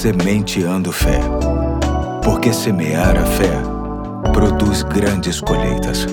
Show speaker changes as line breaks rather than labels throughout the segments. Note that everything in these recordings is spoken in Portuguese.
Sementeando Fé. Porque semear a fé produz grandes colheitas.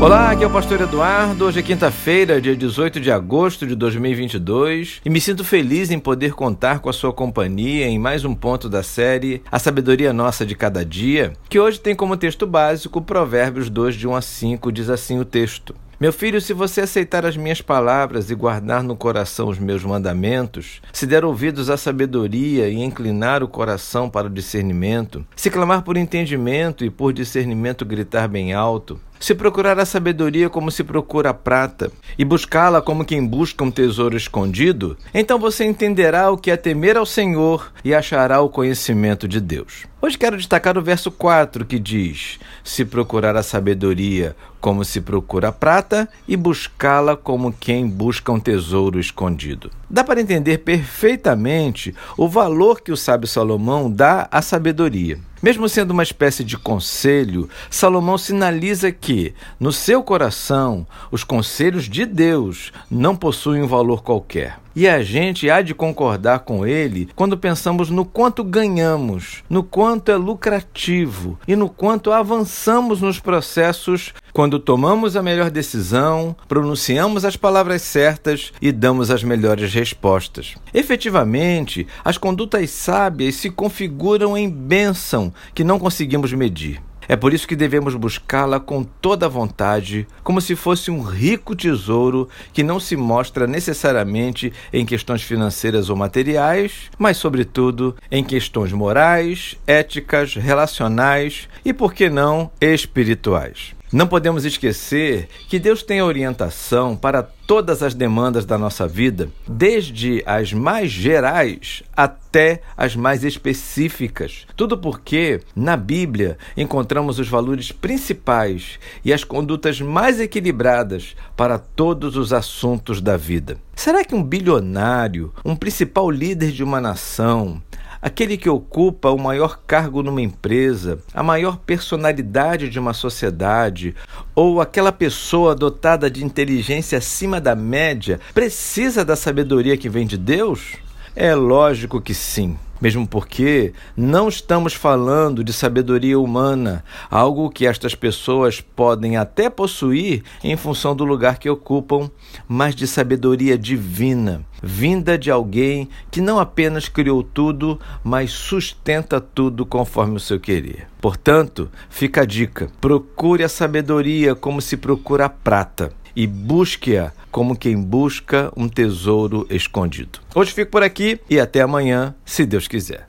Olá, aqui é o Pastor Eduardo. Hoje é quinta-feira, dia 18 de agosto de 2022, e me sinto feliz em poder contar com a sua companhia em mais um ponto da série A Sabedoria Nossa de Cada Dia, que hoje tem como texto básico Provérbios 2, de 1 a 5, diz assim o texto. Meu filho, se você aceitar as minhas palavras e guardar no coração os meus mandamentos, se der ouvidos à sabedoria e inclinar o coração para o discernimento, se clamar por entendimento e por discernimento gritar bem alto, se procurar a sabedoria como se procura a prata, e buscá-la como quem busca um tesouro escondido, então você entenderá o que é temer ao Senhor e achará o conhecimento de Deus. Hoje quero destacar o verso 4 que diz: Se procurar a sabedoria como se procura a prata, e buscá-la como quem busca um tesouro escondido. Dá para entender perfeitamente o valor que o sábio Salomão dá à sabedoria. Mesmo sendo uma espécie de conselho, Salomão sinaliza que, no seu coração, os conselhos de Deus não possuem um valor qualquer. E a gente há de concordar com ele quando pensamos no quanto ganhamos, no quanto é lucrativo e no quanto avançamos nos processos quando tomamos a melhor decisão, pronunciamos as palavras certas e damos as melhores respostas. Efetivamente, as condutas sábias se configuram em bênção que não conseguimos medir. É por isso que devemos buscá-la com toda a vontade, como se fosse um rico tesouro que não se mostra necessariamente em questões financeiras ou materiais, mas, sobretudo, em questões morais, éticas, relacionais e, por que não, espirituais. Não podemos esquecer que Deus tem orientação para todas as demandas da nossa vida, desde as mais gerais até as mais específicas. Tudo porque na Bíblia encontramos os valores principais e as condutas mais equilibradas para todos os assuntos da vida. Será que um bilionário, um principal líder de uma nação, aquele que ocupa o maior cargo numa empresa, a maior personalidade de uma sociedade, ou aquela pessoa dotada de inteligência acima da média, precisa da sabedoria que vem de Deus? É lógico que sim. Mesmo porque não estamos falando de sabedoria humana, algo que estas pessoas podem até possuir em função do lugar que ocupam, mas de sabedoria divina, vinda de alguém que não apenas criou tudo, mas sustenta tudo conforme o seu querer. Portanto, fica a dica: procure a sabedoria como se procura a prata e busque-a como quem busca um tesouro escondido. Hoje fico por aqui e até amanhã, se Deus quiser.